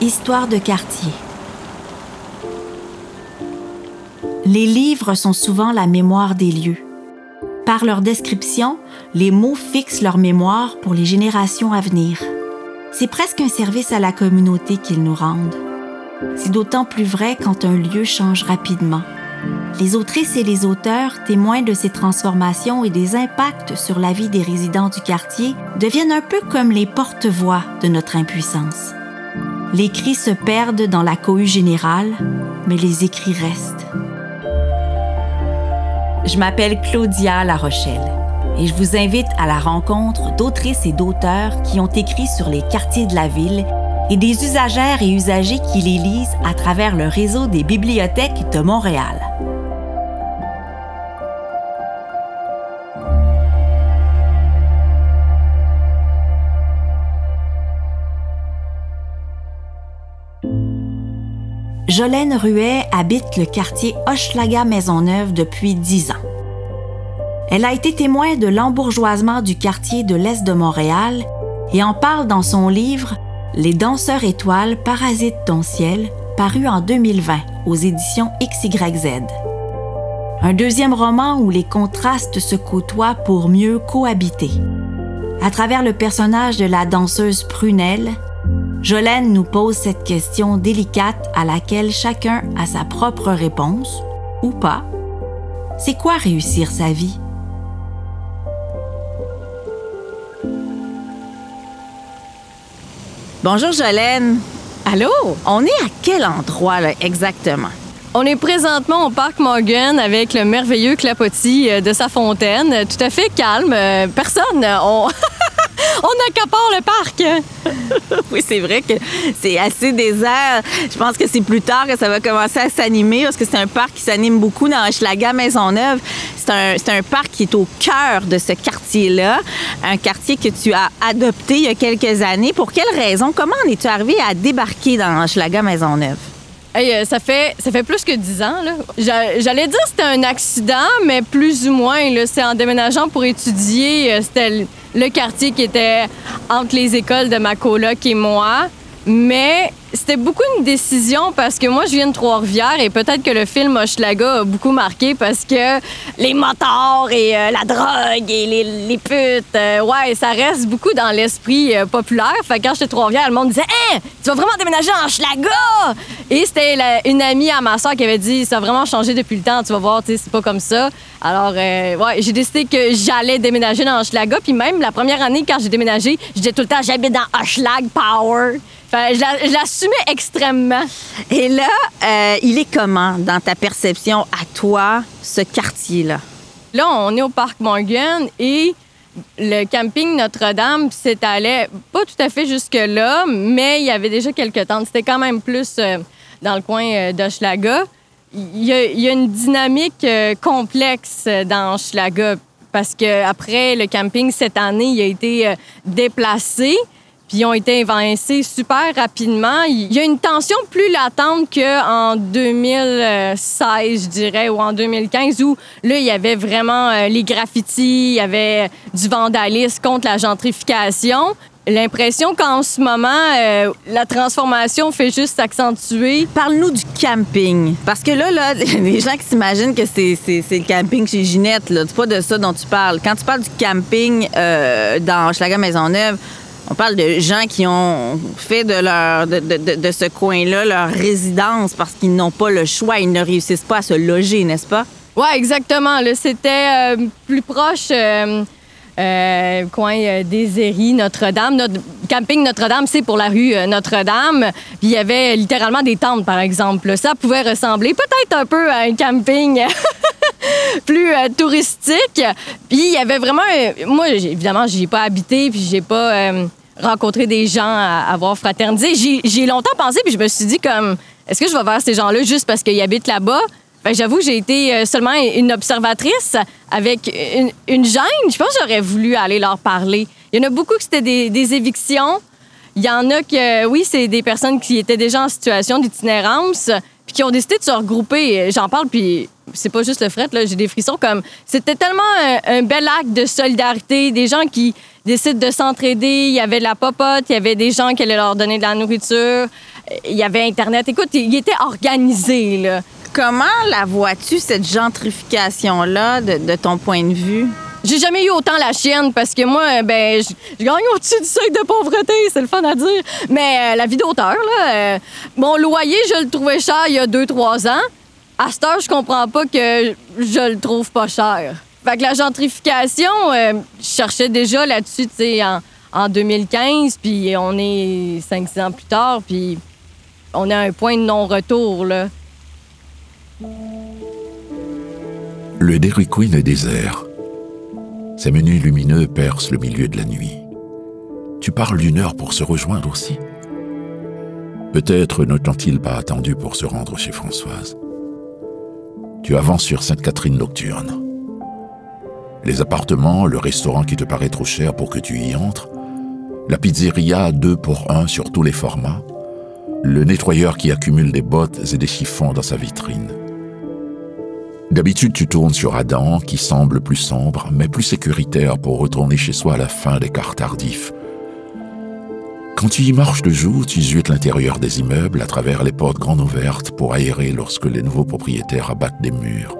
Histoire de quartier. Les livres sont souvent la mémoire des lieux. Par leur description, les mots fixent leur mémoire pour les générations à venir. C'est presque un service à la communauté qu'ils nous rendent. C'est d'autant plus vrai quand un lieu change rapidement. Les autrices et les auteurs, témoins de ces transformations et des impacts sur la vie des résidents du quartier, deviennent un peu comme les porte-voix de notre impuissance. Les cris se perdent dans la cohue générale, mais les écrits restent. Je m'appelle Claudia La Rochelle et je vous invite à la rencontre d'autrices et d'auteurs qui ont écrit sur les quartiers de la ville et des usagères et usagers qui les lisent à travers le réseau des bibliothèques de Montréal. Jolène Ruet habite le quartier Hochelaga-Maisonneuve depuis dix ans. Elle a été témoin de l'embourgeoisement du quartier de l'Est de Montréal et en parle dans son livre Les danseurs étoiles parasitent ton ciel, paru en 2020 aux éditions XYZ. Un deuxième roman où les contrastes se côtoient pour mieux cohabiter. À travers le personnage de la danseuse Prunelle, Jolène nous pose cette question délicate à laquelle chacun a sa propre réponse, ou pas. C'est quoi réussir sa vie? Bonjour Jolène. Allô? On est à quel endroit là, exactement? On est présentement au parc Morgan avec le merveilleux clapotis euh, de sa fontaine. Tout à fait calme. Euh, personne. On... on accapare le parc. oui, c'est vrai que c'est assez désert. Je pense que c'est plus tard que ça va commencer à s'animer parce que c'est un parc qui s'anime beaucoup dans Maison Maisonneuve. C'est un, c'est un parc qui est au cœur de ce quartier-là, un quartier que tu as adopté il y a quelques années. Pour quelles raisons? Comment en es-tu arrivé à débarquer dans Maison Maisonneuve? Hey, euh, ça, fait, ça fait plus que dix ans. J'allais dire que c'était un accident, mais plus ou moins. C'est en déménageant pour étudier. Euh, c'était le quartier qui était entre les écoles de ma coloc et moi. Mais c'était beaucoup une décision parce que moi, je viens de Trois-Rivières et peut-être que le film Hochelaga a beaucoup marqué parce que les motards et euh, la drogue et les, putes, euh, ouais, ça reste beaucoup dans l'esprit euh, populaire. Fait que quand j'étais Trois-Rivières, le monde disait Hein, tu vas vraiment déménager en Hochelaga! Et c'était une amie à ma soeur qui avait dit Ça a vraiment changé depuis le temps, tu vas voir, tu sais, c'est pas comme ça. Alors, ouais, j'ai décidé que j'allais déménager dans Hochelaga. Puis même la première année, quand j'ai déménagé, je disais tout le temps J'habite dans Hochelag Power. Fait, je extrêmement. Et là, euh, il est comment dans ta perception à toi, ce quartier-là? Là, on est au Parc Morgan et le camping Notre-Dame s'étalait pas tout à fait jusque-là, mais il y avait déjà quelques tentes. C'était quand même plus euh, dans le coin euh, d'Hochelaga. Il y, a, une dynamique complexe dans Hochelaga parce qu'après le camping cette année, il a été déplacé puis ils ont été évincés super rapidement. Il y a une tension plus latente qu'en 2016, je dirais, ou en 2015, où là, il y avait vraiment euh, les graffitis, il y avait du vandalisme contre la gentrification. L'impression qu'en ce moment, euh, la transformation fait juste s'accentuer. Parle-nous du camping. Parce que là, là les gens qui s'imaginent que c'est, le camping chez Ginette, là, c'est pas de ça dont tu parles. Quand tu parles du camping euh, dans Schlager Maisonneuve, on parle de gens qui ont fait de, leur, de, ce coin-là leur résidence parce qu'ils n'ont pas le choix, ils ne réussissent pas à se loger, n'est-ce pas? Oui, exactement. C'était euh, plus proche. Euh, euh, coin des Notre-Dame. Notre camping Notre-Dame, c'est pour la rue Notre-Dame. Puis il y avait littéralement des tentes, par exemple. Ça pouvait ressembler peut-être un peu à un camping plus touristique. Puis il y avait vraiment... moi, évidemment, j'y ai pas habité, puis j'ai pas rencontrer des gens, à avoir fraternisé. J'ai longtemps pensé, puis je me suis dit comme, est-ce que je vais vers ces gens-là juste parce qu'ils habitent là-bas? Ben, J'avoue, j'ai été euh, seulement une observatrice avec une, une gêne. Je pense que j'aurais voulu aller leur parler. Il y en a beaucoup qui c'était des, des, évictions. Il y en a que, oui, c'est des personnes qui étaient déjà en situation d'itinérance, puis qui ont décidé de se regrouper. J'en parle, puis c'est pas juste le fret, là, j'ai des frissons comme. C'était tellement un, bel acte de solidarité, des gens qui décident de s'entraider. Il y avait de la popote, il y avait des gens qui allaient leur donner de la nourriture. il y avait Internet. Écoute, il était organisé, là. Comment la vois-tu, cette gentrification-là, de, ton point de vue? J'ai jamais eu autant la chienne parce que moi, ben, je gagne au-dessus du seuil de pauvreté, c'est le fun à dire. Mais euh, la vie d'auteur, là, euh, mon loyer, je le trouvais cher il y a deux, trois ans. À cette heure, je comprends pas que je le trouve pas cher. Fait que la gentrification, euh, je cherchais déjà là-dessus, tu sais, en, en 2015, puis on est cinq, six ans plus tard, puis on a un point de non-retour, là. Le Dairy Queen est désert. Ses menus lumineux percent le milieu de la nuit. Tu parles d'une heure pour se rejoindre aussi? Peut-être ne t'ont-ils pas attendu pour se rendre chez Françoise. Tu avances sur Sainte-Catherine nocturne. Les appartements, le restaurant qui te paraît trop cher pour que tu y entres, la pizzeria deux pour un sur tous les formats, le nettoyeur qui accumule des bottes et des chiffons dans sa vitrine. D'habitude, tu tournes sur Adam, qui semble plus sombre, mais plus sécuritaire pour retourner chez soi à la fin des quarts tardifs. Quand tu y marches de jour, tu zuites l'intérieur des immeubles à travers les portes grandes ouvertes pour aérer lorsque les nouveaux propriétaires abattent des murs.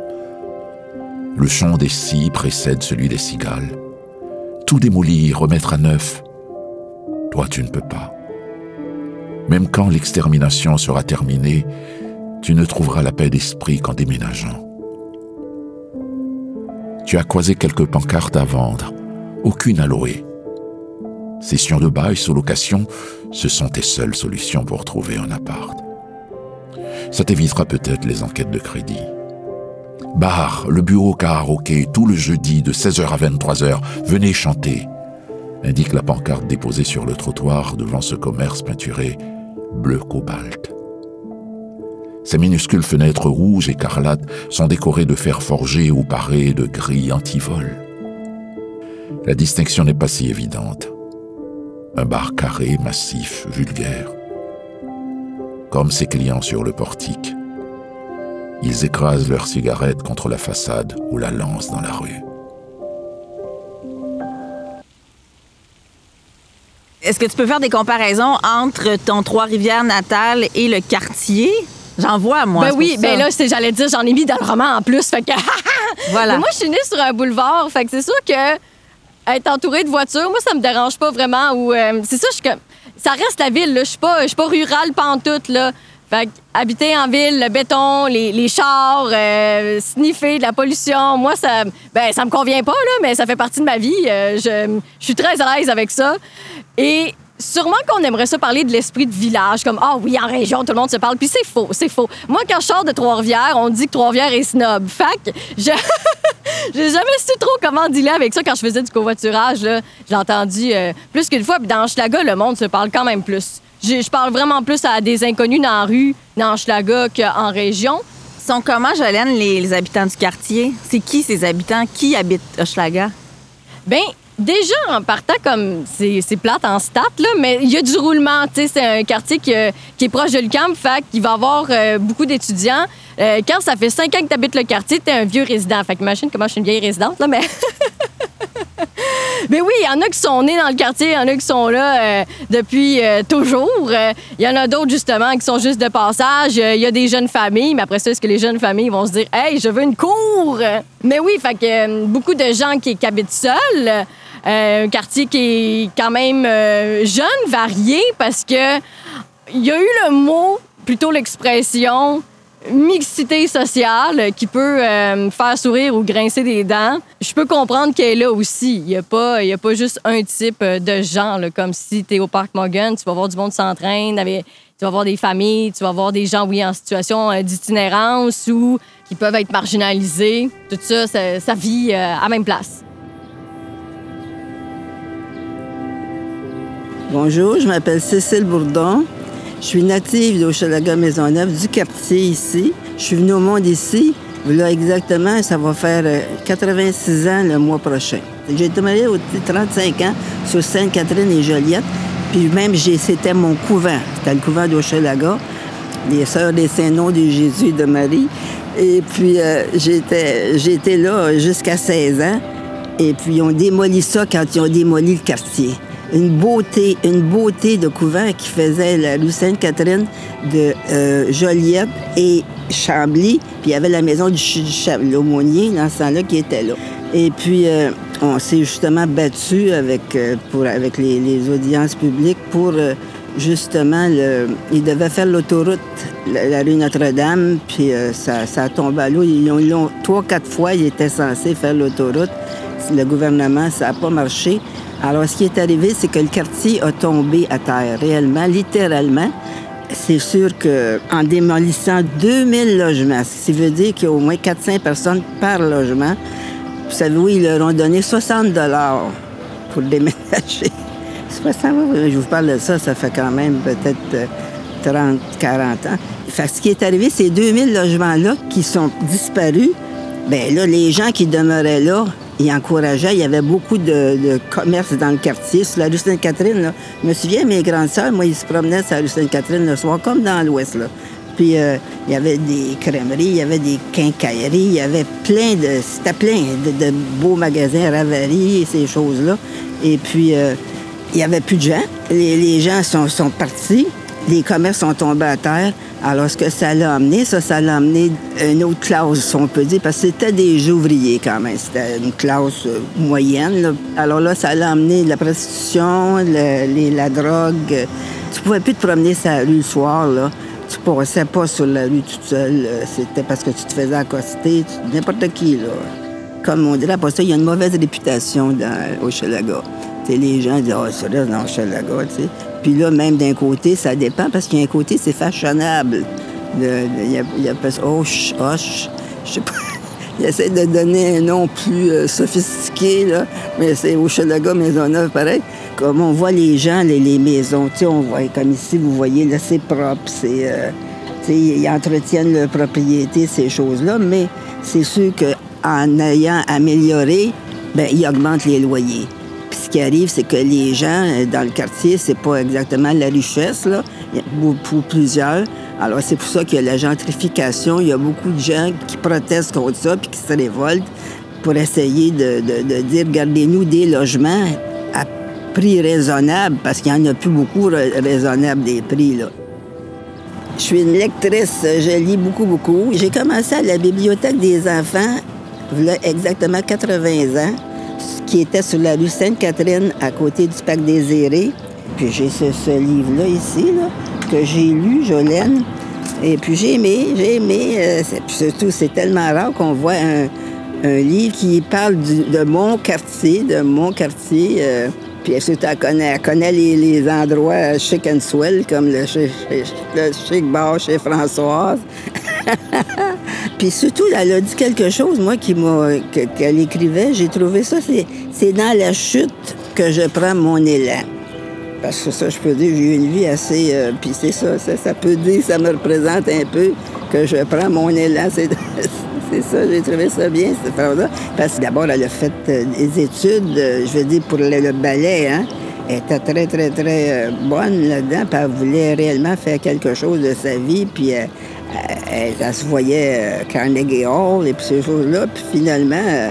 Le chant des scies précède celui des cigales. Tout démolir, remettre à neuf. Toi, tu ne peux pas. Même quand l'extermination sera terminée, tu ne trouveras la paix d'esprit qu'en déménageant. Tu as croisé quelques pancartes à vendre, aucune à louer. Session de bail sous location, ce sont tes seules solutions pour trouver un appart. Ça t'évitera peut-être les enquêtes de crédit. Bar, le bureau karaoké, tout le jeudi de 16h à 23h, venez chanter, indique la pancarte déposée sur le trottoir devant ce commerce peinturé bleu cobalt. Ces minuscules fenêtres rouges écarlates sont décorées de fer forgé ou parées de grilles anti-vol. La distinction n'est pas si évidente. Un bar carré, massif, vulgaire. Comme ses clients sur le portique. Ils écrasent leurs cigarettes contre la façade ou la lancent dans la rue. Est-ce que tu peux faire des comparaisons entre ton Trois-Rivières natal et le quartier? J'en vois, moi. Ben oui, ben là, j'allais dire, j'en ai mis dans le roman en plus. Fait que. voilà. moi, je suis née sur un boulevard. Fait que c'est sûr que être entourée de voitures, moi, ça me dérange pas vraiment. Ou euh, c'est ça, je, ça reste la ville. Je suis pas, pas rurale pantoute. Là. Fait que, habiter en ville, le béton, les, les chars, euh, sniffer de la pollution, moi, ça, ben, ça me convient pas, là, mais ça fait partie de ma vie. Euh, je, suis très à l'aise avec ça. Et Sûrement qu'on aimerait ça parler de l'esprit de village, comme Ah oui, en région, tout le monde se parle. Puis c'est faux, c'est faux. Moi, quand je sors de Trois-Rivières, on dit que Trois-Rivières est snob. Fait que je... j'ai jamais su trop comment dealer avec ça quand je faisais du covoiturage. J'ai entendu euh, plus qu'une fois. Puis dans Schlaga, le monde se parle quand même plus. Je parle vraiment plus à des inconnus dans la rue, dans Schlaga, qu'en région. Sont comment, Jolène, les, les habitants du quartier? C'est qui ces habitants? Qui habite Schlaga? Bien, Déjà, en partant comme c'est plate en stat, là, mais il y a du roulement. C'est un quartier qui, est proche de l'UQAM, fait qu'il va avoir euh, beaucoup d'étudiants. Euh, quand ça fait cinq ans que tu habites le quartier, tu es un vieux résident. Fait que imagine comment je suis une vieille résidente, là, mais. mais oui, il y en a qui sont nés dans le quartier, il y en a qui sont là euh, depuis toujours. Il y en a d'autres, justement, qui sont juste de passage. Il y a des jeunes familles, mais après ça, est-ce que les jeunes familles vont se dire Hey, je veux une cour? Mais oui, fait que beaucoup de gens qui habitent seuls. Euh, un quartier qui est quand même euh, jeune, varié, parce que il y a eu le mot, plutôt l'expression, mixité sociale qui peut euh, faire sourire ou grincer des dents. Je peux comprendre qu'elle est là aussi. Il n'y a, pas, juste un type de gens, comme si tu es au Parc Morgan, tu vas voir du monde s'entraîner, tu vas voir des familles, tu vas voir des gens, oui, en situation d'itinérance ou qui peuvent être marginalisés. Tout ça, ça, ça vit à la même place. Bonjour, je m'appelle Cécile Bourdon. Je suis native d'Hochelaga Maisonneuve, du quartier ici. Je suis venue au monde ici. Là, exactement, ça va faire 86 euh, ans le mois prochain. J'ai été mariée au 35 ans sur Sainte-Catherine et Joliette. Puis même, c'était mon couvent. C'était le couvent d'Hochelaga, les Sœurs des Saints-Noms de Jésus et de Marie. Et puis, euh, j'étais, là jusqu'à 16 ans. Et puis, ils ont démoli ça quand ils ont démoli le quartier. Une beauté, une beauté de couvent qui faisait la rue Sainte-Catherine de euh, Joliette et Chambly. Puis il y avait la maison du, l'aumônier dans ce temps-là qui était là. Et puis, euh, on s'est justement battu avec, euh, pour, avec les, audiences publiques pour justement, le, ils devaient faire l'autoroute, la, rue Notre-Dame, puis ça, ça a tombé à l'eau. Ils l'ont, trois, quatre fois, ils étaient censés faire l'autoroute. Le gouvernement, ça n'a pas marché. Alors, ce qui est arrivé, c'est que le quartier a tombé à terre, réellement, littéralement. C'est sûr qu'en démolissant 2000 logements, ce qui veut dire qu'il y a au moins 400 personnes par logement, vous savez, oui, ils leur ont donné 60 dollars pour déménager. 60, je vous parle de ça, ça fait quand même peut-être 30, euh, 40 ans. Fait ce qui est arrivé, ces 2000 logements-là qui sont disparus, bien là, les gens qui demeuraient là, il encourageait. Il y avait beaucoup de, commerces dans le quartier. Sur la rue Sainte-Catherine, je me souviens, mes grandes sœurs, moi, ils se promenaient sur la rue Sainte-Catherine le soir, comme dans l'Ouest. Puis euh, il y avait des crèmeries, il y avait des quincailleries, il y avait plein de... C'était plein de, beaux magasins, Ravary et ces choses-là. Et puis, euh, il n'y avait plus de gens. Les, gens sont partis. Les commerces sont tombés à terre. Alors, ce que ça l'a amené, ça, ça l'a amené une autre classe, on peut dire, parce que c'était des ouvriers quand même. C'était une classe euh, moyenne. Alors là, ça l'a amené la prostitution, la drogue. Tu pouvais plus te promener sur la rue le soir, là. Tu passais pas sur la rue toute seule. C'était parce que tu te faisais accoster, n'importe qui, là. Comme on dirait, après ça, il y a une mauvaise réputation au Chelaga. les gens disent, oh, c'est dans Chelaga, tu sais. Puis là, même d'un côté, ça dépend parce qu'il y a un côté, c'est fashionable. Il y a, y a Hoche, Hoche, je sais pas. Il essaie de donner un nom plus euh, sophistiqué, là, mais c'est au Chalaga Maisonneuve, pareil. Comme on voit les gens, les, maisons, tu on voit, comme ici, vous voyez, là, c'est propre, c'est... Euh, ils entretiennent leur propriété, ces choses-là, mais c'est sûr qu'en ayant amélioré, ben ils augmentent les loyers ce qui arrive, c'est que les gens euh, dans le quartier, c'est pas exactement la richesse, là. pour plusieurs. Alors, c'est pour ça qu'il y a la gentrification. Il y a beaucoup de gens qui protestent contre ça puis qui se révoltent pour essayer de, dire gardez-nous des logements à prix raisonnable, parce qu'il n'y en a plus beaucoup raisonnables des prix, là. Je suis une lectrice, je lis beaucoup, beaucoup. J'ai commencé à la bibliothèque des enfants, il y a exactement 80 ans qui était sur la rue Sainte-Catherine, à côté du Parc des Puis j'ai ce, livre-là ici, que j'ai lu, Jolène. Et puis j'ai aimé, j'ai aimé. Euh, surtout, c'est tellement rare qu'on voit un, livre qui parle de mon quartier, de mon quartier. Euh, puis surtout, elle connaît, connaît les, endroits chic and swell, comme le, le chic bar chez Françoise. Puis surtout, elle a dit quelque chose, moi, qu'elle écrivait. J'ai trouvé ça, c'est, dans la chute que je prends mon élan. Parce que ça, je peux dire, j'ai eu une vie assez. Euh, puis c'est ça, ça, peut dire, ça me représente un peu que je prends mon élan. C'est, ça, j'ai trouvé ça bien, cette phrase-là. Parce que d'abord, elle a fait euh, des études, euh, je veux dire, pour le, ballet, hein. Elle était très, très, très bonne là-dedans, puis elle voulait réellement faire quelque chose de sa vie, puis elle, elle, se voyait euh, Carnegie Hall et puis ces choses-là. Puis finalement, euh,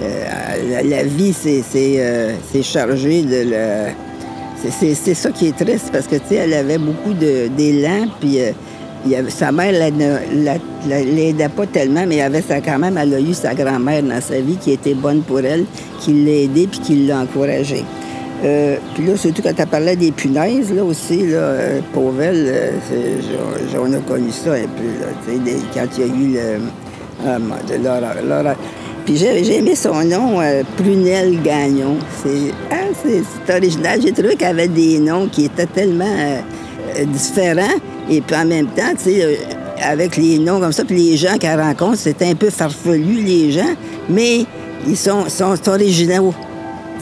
euh, la, vie s'est chargée de le. C'est ça qui est triste parce que, tu sais, elle avait beaucoup d'élan, puis avait, sa mère ne l'aidait pas tellement, mais avait ça quand même, elle a eu sa grand-mère dans sa vie qui était bonne pour elle, qui l'a aidée puis qui l'a encouragée. Euh, puis là, surtout quand tu parlais des punaises, là aussi, là, euh, Pauvel, euh, on a connu ça un peu, là, quand il y a eu le. Ah, Puis j'ai aimé son nom, Prunelle Gagnon. Ah, c'est original. J'ai trouvé qu'elle avait des noms qui étaient tellement différents. Et puis en même temps, tu sais, avec les noms comme ça, puis les gens qu'elle rencontre, c'est un peu farfelu, les gens, mais ils sont, sont originaux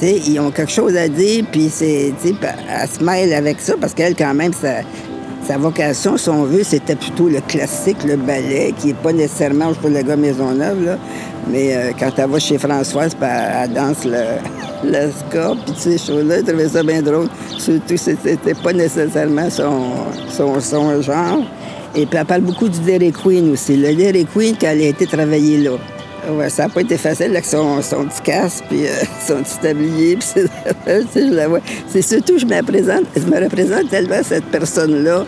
ils ont quelque chose à dire, puis c'est, elle se mêle avec ça, parce qu'elle, quand même, sa, vocation, si on veut, c'était plutôt le classique, le ballet, qui n'est pas nécessairement pour le gars Maisonneuve, là. Mais euh, quand elle va chez Françoise, elle, danse le, le ska, puis ces choses-là, elle trouvait ça bien drôle. Surtout, c'était pas nécessairement son, son, son, genre. Et puis, elle parle beaucoup du Dairy Queen aussi. Le Dairy Queen, quand elle a été travaillée là. Ouais, ça n'a pas été facile avec son, son petit casque, puis euh, son petit tablier, puis c'est, je la. C'est surtout, je me représente, je me représente tellement cette personne-là,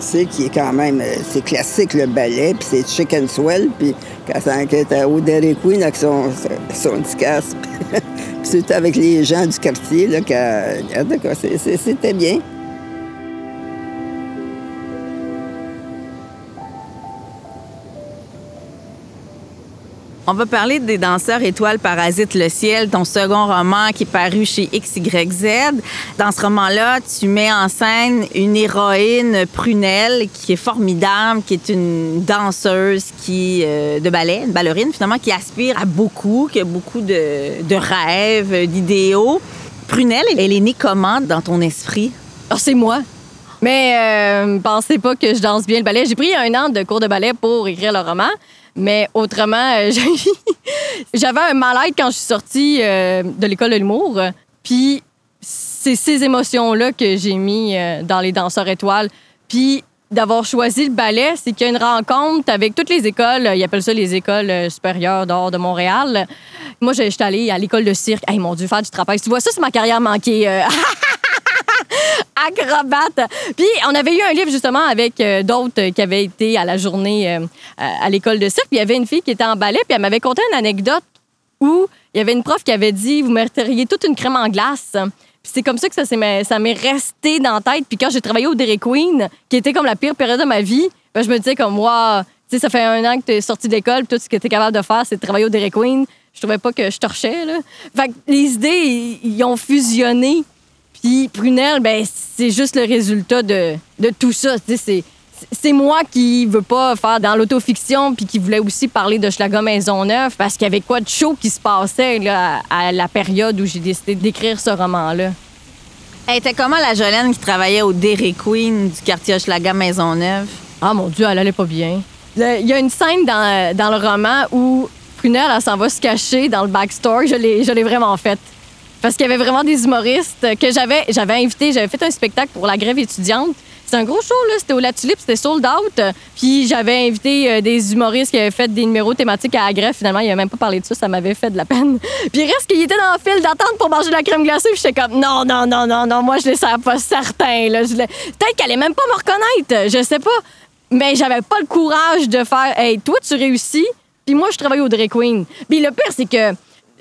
c'est qui est quand même, euh, c'est classique le ballet, puis c'est chicken swell, puis quand ça était au Dairy Queen avec son, son petit casque, puis surtout avec les gens du quartier, là, c'était bien. On va parler des danseurs étoiles parasites le ciel, ton second roman qui est paru chez XYZ. Dans ce roman-là, tu mets en scène une héroïne prunelle qui est formidable, qui est une danseuse qui euh, de ballet, une ballerine finalement qui aspire à beaucoup, qui a beaucoup de, rêves, d'idéaux. Prunelle, elle est née comment dans ton esprit? Oh, c'est moi. Mais euh, pensez pas que je danse bien le ballet. J'ai pris un an de cours de ballet pour écrire le roman. Mais autrement, euh, j'avais un mal-être quand je suis sortie euh, de l'école de l'humour. Puis c'est ces émotions-là que j'ai mis euh, dans les danseurs étoiles. Puis d'avoir choisi le ballet, c'est qu'il y a une rencontre avec toutes les écoles. Ils appellent ça les écoles supérieures d'art de Montréal. Moi, j'étais allée à l'école de cirque. Hey, mon Dieu, faire du trapèze. Tu vois, ça, c'est ma carrière manquée. acrobate. Puis on avait eu un livre justement avec euh, d'autres qui avaient été à la journée euh, à l'école de cirque. Puis il y avait une fille qui était en ballet, puis elle m'avait conté une anecdote où il y avait une prof qui avait dit Vous mériteriez toute une crème en glace. Puis c'est comme ça que ça, ça m'est resté dans la tête. Puis quand j'ai travaillé au Dairy Queen, qui était comme la pire période de ma vie, ben, je me disais comme, moi, tu sais, ça fait un an que tu es sorti de l'école, tout ce que tu es capable de faire, c'est de travailler au Dairy Queen. Je trouvais pas que je torchais, là. Fait que les idées, ils ont fusionné. Puis Prunelle, ben, c'est juste le résultat de, de tout ça. C'est, c'est moi qui veux pas faire dans l'autofiction puis qui voulais aussi parler de Schlager Maisonneuve parce qu'il y avait quoi de chaud qui se passait là, à la période où j'ai décidé d'écrire ce roman-là. Elle était comment la Jolène qui travaillait au Dairy Queen du quartier Maison Maisonneuve? Ah mon Dieu, elle allait pas bien. Il y a une scène dans, dans le roman où Prunelle, elle s'en va se cacher dans le backstore. Je l'ai, je l'ai vraiment faite. Parce qu'il y avait vraiment des humoristes que j'avais, j'avais invité. J'avais fait un spectacle pour la grève étudiante. C'était un gros show, là. C'était au La Tulipe, c'était sold out. Puis j'avais invité euh, des humoristes qui avaient fait des numéros thématiques à la grève. Finalement, il n'avaient même pas parlé de ça. Ça m'avait fait de la peine. Puis reste qu'il était dans le fil d'attente pour manger de la crème glacée. Puis j'étais comme, non, non, non, non, non, moi, je les sers pas certains, là. Peut-être qu'elle allait même pas me reconnaître. Je sais pas. Mais j'avais pas le courage de faire, hey, toi, tu réussis. Puis moi, je travaille au Drag Queen. Puis le pire, c'est que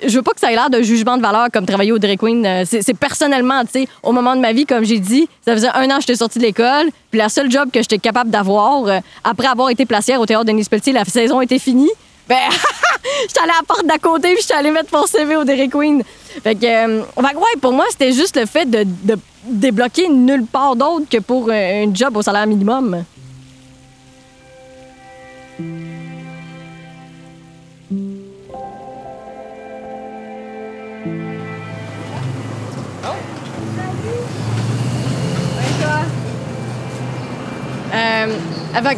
je veux pas que ça ait l'air de jugement de valeur comme travailler au Dairy Queen. Euh, c'est personnellement, tu sais, au moment de ma vie, comme j'ai dit, ça faisait un an que j'étais sortie de l'école, puis la seule job que j'étais capable d'avoir, euh, après avoir été placière au théâtre Denis Pelletier, la saison était finie. Ben, j'étais allée à la porte d'à côté, puis j'étais allée mettre mon CV au Dairy Queen. Fait que, euh, ouais, pour moi, c'était juste le fait de débloquer nulle part d'autre que pour un job au salaire minimum. Euh, fait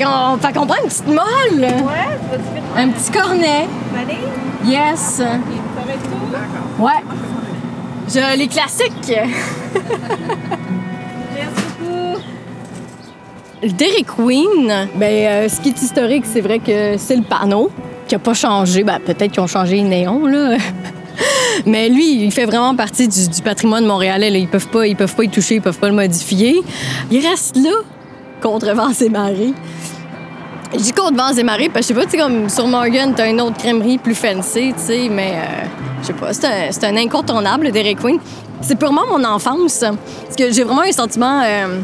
qu'on prend une petite molle. Ouais, Un petit cornet. Vanille? Yes. Ça va être tout? Ouais. Je, les classiques. Merci beaucoup. Le Dairy Queen, ben, euh, ce qui est historique, c'est vrai que c'est le panneau qui a pas changé. Ben, peut-être qu'ils ont changé les néons, là. Mais lui, il fait vraiment partie du, patrimoine montréalais. Ils peuvent pas, ils peuvent pas y toucher, ils peuvent pas le modifier. Il reste là contre vents et marées. Je dis contre vents et marées parce que je sais pas, tu comme sur Morgan, t'as une autre crèmerie plus fancy, tu sais, mais euh, je sais pas, c'est un, incontournable, le Dairy Queen. C'est purement mon enfance. Parce que j'ai vraiment un sentiment euh,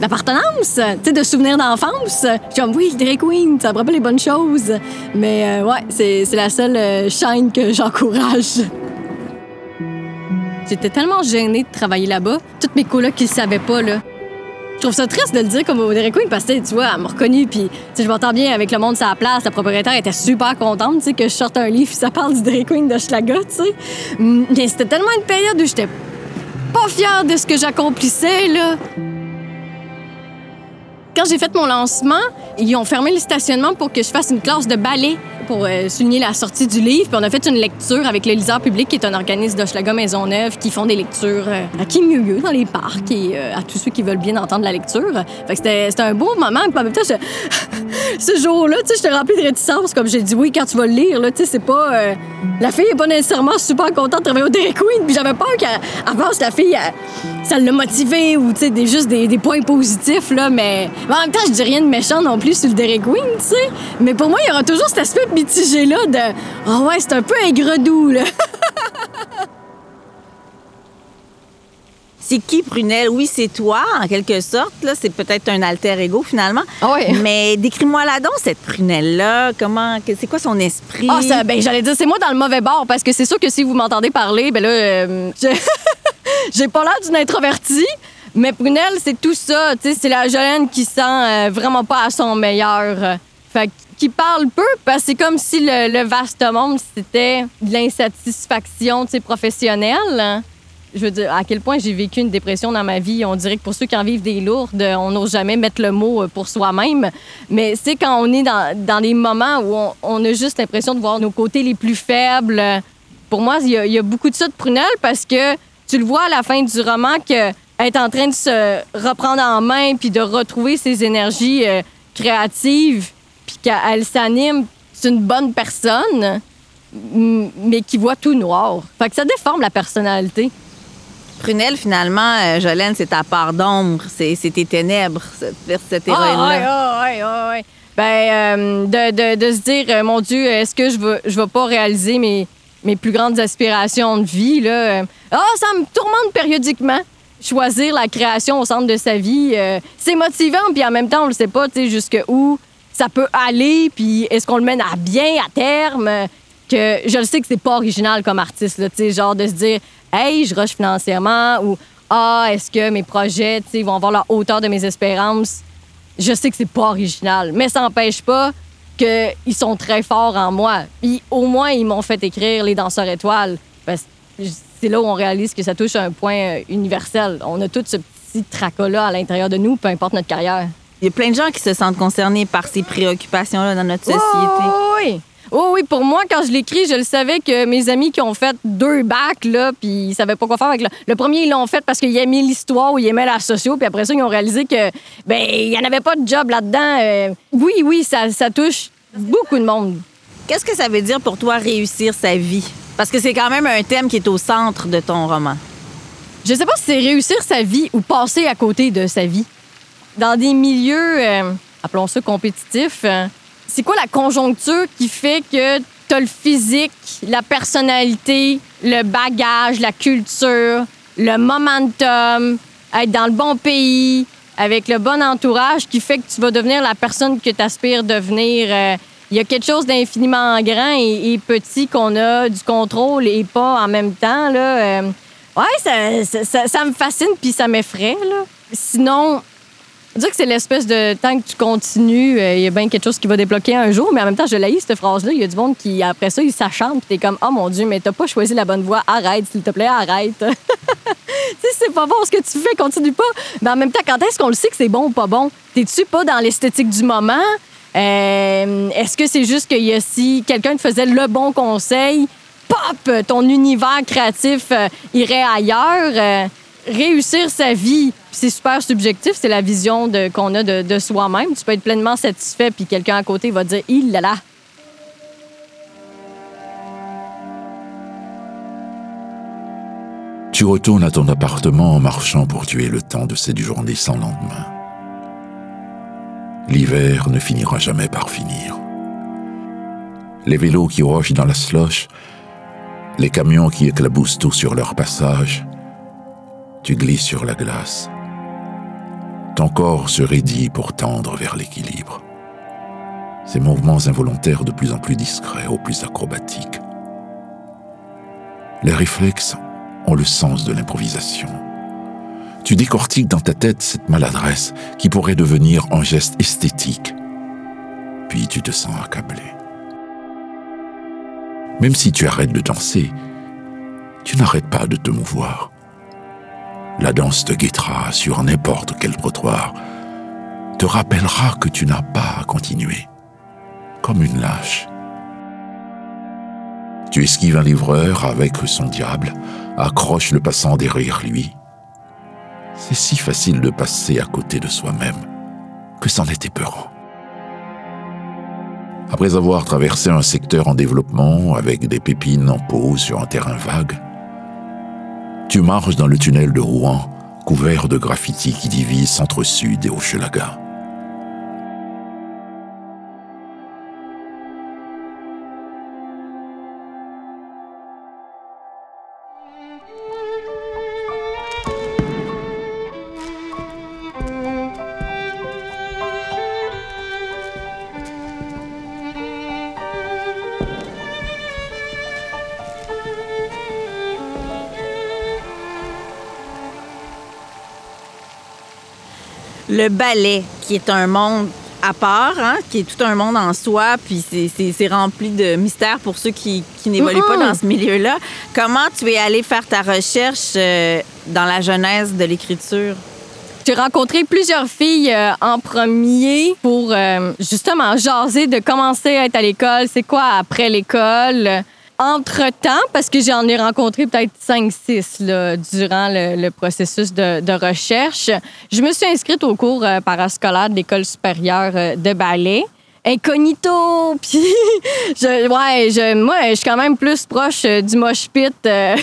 d'appartenance, tu sais, de souvenir d'enfance. Je suis comme, oui, le Dairy Queen, ça me rappelle les bonnes choses. Mais euh, ouais, c'est la seule chaîne que j'encourage. J'étais tellement gênée de travailler là-bas. Toutes mes colocs qui ne savaient pas, là. Je trouve ça triste de le dire comme au Dairy Queen parce que, tu vois, elle m'a reconnue, puis je m'entends bien avec le monde sur la place. La propriétaire était super contente, que je sorte un livre, ça parle du Dairy Queen de Schlaga, sais. Mais c'était tellement une période où j'étais pas fière de ce que j'accomplissais, là. Quand j'ai fait mon lancement, ils ont fermé le stationnement pour que je fasse une classe de ballet. Pour euh, souligner la sortie du livre. Puis on a fait une lecture avec le Liseur public, qui est un organisme d'Hochelaga Maisonneuve, qui font des lectures euh, à qui mieux mieux dans les parcs et euh, à tous ceux qui veulent bien entendre la lecture. Fait que c'était un beau moment. Puis en même temps, ce jour-là, tu sais, j'étais remplie de réticence. Comme j'ai dit, oui, quand tu vas le lire, là, tu sais, c'est pas... euh, la fille est pas nécessairement super contente de travailler au Dairy Queen. Puis j'avais peur à force, la fille, ça l'a motivée ou, tu sais, des, juste des, des points positifs, là. Mais, mais en même temps, je dis rien de méchant non plus sur le Dairy Queen, tu sais. Mais pour moi, il y aura toujours cet aspect de... Ah ouais, c'est un peu aigre-doux, là. C'est qui Prunelle? Oui, c'est toi, en quelque sorte. Là, c'est peut-être un alter ego, finalement. Ah ouais. Mais décris-moi la donc, cette Prunelle-là. Comment... C'est quoi son esprit? Ah, ça, ben, j'allais dire, c'est moi dans le mauvais bord, parce que c'est sûr que si vous m'entendez parler, ben là, euh, je- j'ai pas l'air d'une introvertie. Mais Prunelle, c'est tout ça. Tu sais, c'est la Jolène qui sent euh, vraiment pas à son meilleur. Fait que- qui parle peu, parce que c'est comme si le, vaste monde, c'était de l'insatisfaction, professionnelle. Je veux dire, à quel point j'ai vécu une dépression dans ma vie. On dirait que pour ceux qui en vivent des lourdes, on n'ose jamais mettre le mot euh, pour soi-même. Mais c'est quand on est dans, dans des moments où on, a juste l'impression de voir nos côtés les plus faibles. Pour moi, il y, a- beaucoup de ça de Prunelle parce que tu le vois à la fin du roman que est en train de se reprendre en main puis de retrouver ses énergies euh, créatives puis qu'elle s'anime. C'est une bonne personne, mais qui voit tout noir. Fait que ça déforme la personnalité. Prunelle, finalement, euh, Jolène, c'est ta part d'ombre. C'est tes ténèbres, cette, cette héroïne-là. Ouais, ouais, ouais. Ben, euh, de, de- de se dire, euh, mon Dieu, est-ce que je vais, je vais pas réaliser mes, mes plus grandes aspirations de vie, là? euh, Ah, ça me tourmente périodiquement. Choisir la création au centre de sa vie, euh, c'est motivant, puis en même temps, on le sait pas, tu sais, jusqu'où ça peut aller, puis est-ce qu'on le mène à bien, à terme? que je le sais que c'est pas original comme artiste, là, genre de se dire, hey, je rush financièrement, ou ah, est-ce que mes projets, vont avoir la hauteur de mes espérances? je sais que c'est pas original, mais ça n'empêche pas qu'ils sont très forts en moi. Puis au moins, ils m'ont fait écrire Les Danseurs étoiles. Parce que c'est là où on réalise que ça touche un point euh, universel. On a tout ce petit tracas-là à l'intérieur de nous, peu importe notre carrière. Il y a plein de gens qui se sentent concernés par ces préoccupations-là dans notre société. Oh, oui. Oh, oui, pour moi, quand je l'écris, je le savais que mes amis qui ont fait deux bacs, là, puis ils savaient pas quoi faire avec le... Le premier, ils l'ont fait parce qu'ils aimaient l'histoire ou ils aimaient la socio, puis après ça, ils ont réalisé que, ben, il y en avait pas de job là-dedans. Euh, oui, oui, ça, ça touche beaucoup de monde. Qu'est-ce que ça veut dire pour toi réussir sa vie? Parce que c'est quand même un thème qui est au centre de ton roman. Je sais pas si c'est réussir sa vie ou passer à côté de sa vie. Dans des milieux, euh, appelons ça compétitifs, euh, c'est quoi la conjoncture qui fait que t'as le physique, la personnalité, le bagage, la culture, le momentum, être dans le bon pays, avec le bon entourage qui fait que tu vas devenir la personne que tu aspires devenir. Euh, Il y a quelque chose d'infiniment grand et, et petit qu'on a du contrôle et pas en même temps. Là, Euh, ouais, ça, ça, ça- me fascine puis ça m'effraie. Sinon, dire que c'est l'espèce de tant que tu continues, euh, il y a bien quelque chose qui va débloquer un jour, mais en même temps, je l'ai cette phrase-là. Il y a du monde qui, après ça, il s'acharne, puis t'es comme, oh mon Dieu, mais t'as pas choisi la bonne voie, arrête, s'il te plaît, arrête. sais, c'est pas bon ce que tu fais, continue pas. Mais en même temps, quand est-ce qu'on le sait que c'est bon ou pas bon? T'es-tu pas dans l'esthétique du moment? Euh, est-ce que c'est juste que y a- si quelqu'un te faisait le bon conseil, pop, ton univers créatif euh, irait ailleurs? Réussir sa vie, c'est super subjectif, c'est la vision qu'on a de, de soi-même. Tu peux être pleinement satisfait, puis quelqu'un à côté va dire il là là. Tu retournes à ton appartement en marchant pour tuer le temps de cette journée sans lendemain. L'hiver ne finira jamais par finir. Les vélos qui rochent dans la sloche, les camions qui éclaboussent tout sur leur passage, tu glisses sur la glace. Ton corps se raidit pour tendre vers l'équilibre. Ses mouvements involontaires de plus en plus discrets, au plus acrobatiques. Les réflexes ont le sens de l'improvisation. Tu décortiques dans ta tête cette maladresse qui pourrait devenir un geste esthétique. Puis tu te sens accablé. Même si tu arrêtes de danser, tu n'arrêtes pas de te mouvoir. La danse te guettera sur n'importe quel trottoir, te rappellera que tu n'as pas à continuer, comme une lâche, Tu esquives un livreur avec son diable, accroches le passant derrière lui. C'est si facile de passer à côté de soi-même que c'en est épeurant. Après avoir traversé un secteur en développement avec des pépines en pot sur un terrain vague, tu marches dans le tunnel de Rouen, couvert de graffitis qui divisent Centre-Sud et Hochelaga. Le ballet, qui est un monde à part, hein, qui est tout un monde en soi, puis c'est- rempli de mystères pour ceux qui, qui n'évoluent pas dans ce milieu-là. Comment tu es allé faire ta recherche euh, dans la genèse de l'écriture? J'ai rencontré plusieurs filles euh, en premier pour euh, justement jaser de commencer à être à l'école, c'est quoi après l'école. Entre-temps, parce que j'en ai rencontré peut-être 5-6 là, durant le, le processus de, de recherche, je me suis inscrite au cours euh, parascolaire de l'École supérieure euh, de ballet. Incognito, puis je, ouais, je, moi, je suis quand même plus proche euh, du mosh pit euh,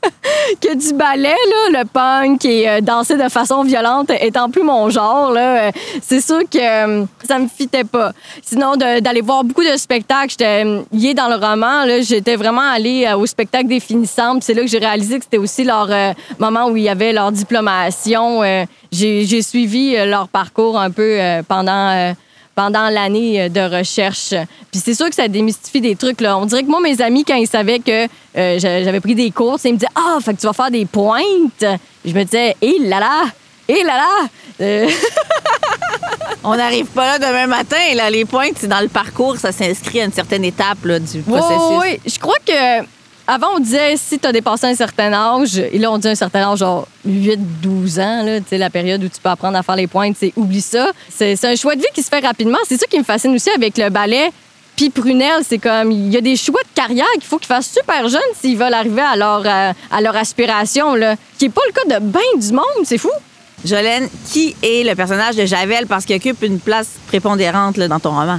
que du ballet, là, le punk et euh, danser de façon violente étant plus mon genre, là, c'est sûr que ça me fitait pas. Sinon, d'aller voir beaucoup de spectacles, j'étais liée dans le roman, là, j'étais vraiment allée au spectacle des finissantes. C'est là que j'ai réalisé que c'était aussi leur moment où il y avait leur diplomation. J'ai suivi leur parcours un peu pendant... pendant l'année euh, de recherche. Puis c'est sûr que ça démystifie des trucs. Là. On dirait que moi, mes amis, quand ils savaient que euh, j'a- j'avais pris des cours, ils me disaient Ah, fait que tu vas faire des pointes. Puis je me disais Hé là là, hé là là. Euh, On n'arrive pas là demain matin. Là, les pointes, c'est dans le parcours, ça s'inscrit à une certaine étape là, du Oui, processus. oui, Je crois que avant, on disait si tu as dépassé un certain âge, et là, on dit un certain âge, genre 8-12 ans, là, la période où tu peux apprendre à faire les pointes, c'est oublie ça. C'est un choix de vie qui se fait rapidement. C'est ça qui me fascine aussi avec le ballet. Puis Prunelle, c'est comme, il y a des choix de carrière qu'il faut qu'ils fassent super jeunes s'ils veulent arriver à leur, euh, à leur aspiration, là. Qui n'est pas le cas de bien du monde, c'est fou. Jolène, qui est le personnage de Javel parce qu'il occupe une place prépondérante dans ton roman?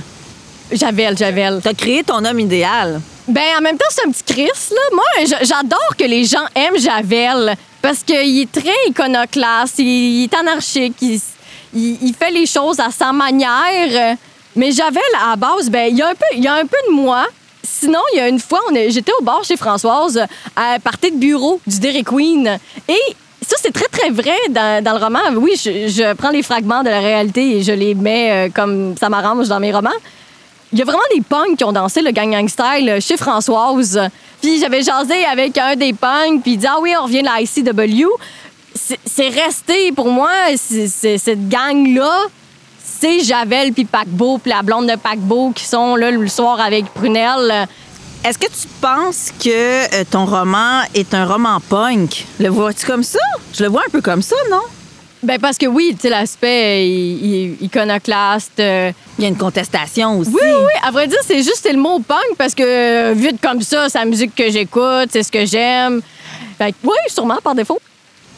Javel, Javel. Tu as créé ton homme idéal. Ben, en même temps, c'est un petit Chris, là. Moi, j'adore que les gens aiment Javel parce qu'il est très iconoclaste, il, est anarchique, il, s- il- il fait les choses à sa manière. Mais Javel, à la base, ben, il y a un peu, il y a un peu de moi. Sinon, il y a une fois, j'étais au bar chez Françoise à partir de bureau du Dairy Queen. Et ça, c'est très, très vrai dans, dans le roman. Oui, je, je prends les fragments de la réalité et je les mets euh, comme ça m'arrange dans mes romans. Il y a vraiment des punks qui ont dansé le Gang Gang Style chez Françoise. Puis j'avais jasé avec un des punks, puis il dit Ah oui, on revient de la ICW. C'est resté pour moi, cette gang-là, c'est Javel puis Paquebot, puis la blonde de Paquebot qui sont là le soir avec Prunelle. Est-ce que tu penses que euh, ton roman est un roman punk? Le vois-tu comme ça? Je le vois un peu comme ça, non? Ben parce que oui, tu sais, l'aspect iconoclaste. euh, Il y a une contestation aussi. Oui, oui. À vrai dire, c'est juste c'est le mot punk parce que euh, vite comme ça, c'est la musique que j'écoute, c'est ce que j'aime. Fait que oui, sûrement par défaut.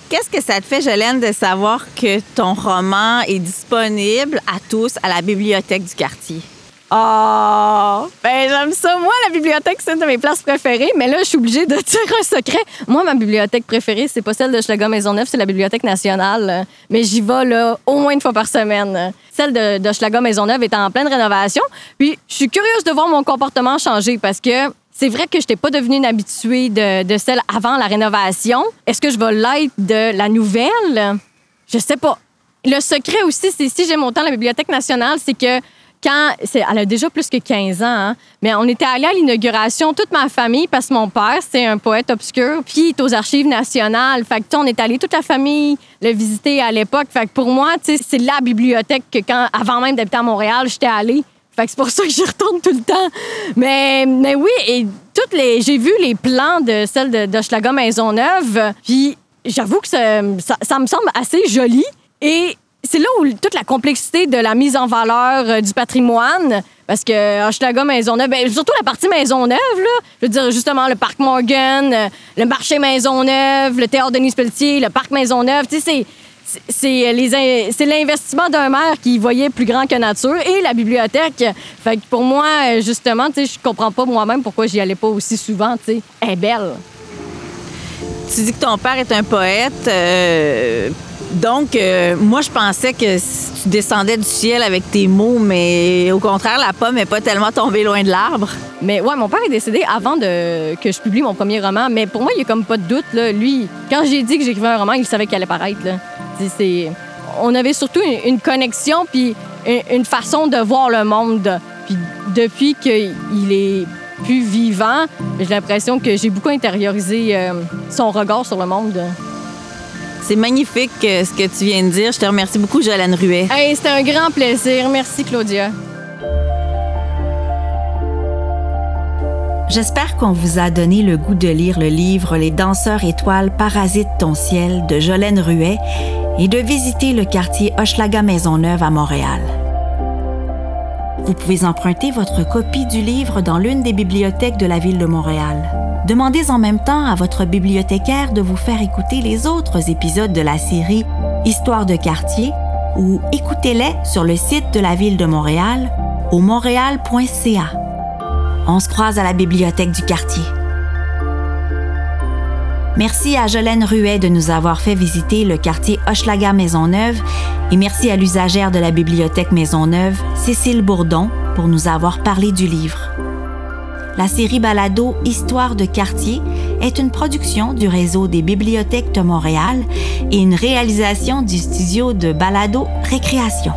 Qu'est-ce que ça te fait, Jolène, de savoir que ton roman est disponible à tous à la bibliothèque du quartier? Ah, ben j'aime ça. Moi, la bibliothèque, c'est une de mes places préférées, mais là, je suis obligée de dire un secret. Moi, ma bibliothèque préférée, c'est pas celle de Schlager Maisonneuve, c'est la Bibliothèque nationale. Mais j'y vais là au moins une fois par semaine. Celle de, de Schlager Maisonneuve est en pleine rénovation. Puis, je suis curieuse de voir mon comportement changer parce que c'est vrai que je n'étais pas devenue une habituée de, de celle avant la rénovation. Est-ce que je vais l'être de la nouvelle? Je sais pas. Le secret aussi, c'est si j'aime autant la Bibliothèque nationale, c'est que quand. Elle a déjà plus que 15 ans, hein, mais on était allés à l'inauguration, toute ma famille, parce que mon père, c'est un poète obscur, puis il est aux Archives nationales. Fait que, on est allés toute la famille le visiter à l'époque. Fait que pour moi, c'est la bibliothèque que, quand, avant même d'habiter à Montréal, j'étais allée. Fait que c'est pour ça que j'y retourne tout le temps. Mais, mais oui, et toutes les, j'ai vu les plans de celle de d'Hochelaga Maisonneuve, puis j'avoue que ça, ça me semble assez joli. Et c'est là où toute la complexité de la mise en valeur euh, du patrimoine, parce que Hochelaga Maisonneuve, ben, surtout la partie Maisonneuve, là, je veux dire justement le parc Morgan, euh, le marché Maisonneuve, le théâtre Denis Pelletier, le parc Maisonneuve, tu sais, c'est l'investissement d'un maire qui voyait plus grand que nature et la bibliothèque. Fait que pour moi, justement, tu sais, je comprends pas moi-même pourquoi j'y allais pas aussi souvent, tu. Elle est belle. Tu dis que ton père est un poète. euh, donc, euh, moi, je pensais que tu descendais du ciel avec tes mots, mais au contraire, la pomme n'est pas tellement tombée loin de l'arbre. Mais ouais, mon père est décédé avant que je publie mon premier roman. Mais pour moi, il y a comme pas de doute. Là. Lui, quand j'ai dit que j'écrivais un roman, il savait qu'il allait paraître. Là. C'est- On avait surtout une, une connexion puis une, une façon de voir le monde. Puis depuis qu'il est plus vivant, j'ai l'impression que j'ai beaucoup intériorisé euh, son regard sur le monde. C'est magnifique euh, ce que tu viens de dire. Je te remercie beaucoup, Jolane Ruet. Hey, c'était un grand plaisir. Merci, Claudia. J'espère qu'on vous a donné le goût de lire le livre Les danseurs étoiles parasitent ton ciel de Jolène Ruet et de visiter le quartier Hochelaga Maisonneuve à Montréal. Vous pouvez emprunter votre copie du livre dans l'une des bibliothèques de la ville de Montréal. Demandez en même temps à votre bibliothécaire de vous faire écouter les autres épisodes de la série Histoire de quartier ou écoutez-les sur le site de la ville de Montréal au montréal.ca. On se croise à la bibliothèque du quartier. Merci à Jolène Ruet de nous avoir fait visiter le quartier Hochelaga Maisonneuve et merci à l'usagère de la bibliothèque Maisonneuve, Cécile Bourdon, pour nous avoir parlé du livre. La série Balado Histoire de quartier est une production du réseau des bibliothèques de Montréal et une réalisation du studio de Balado Récréation.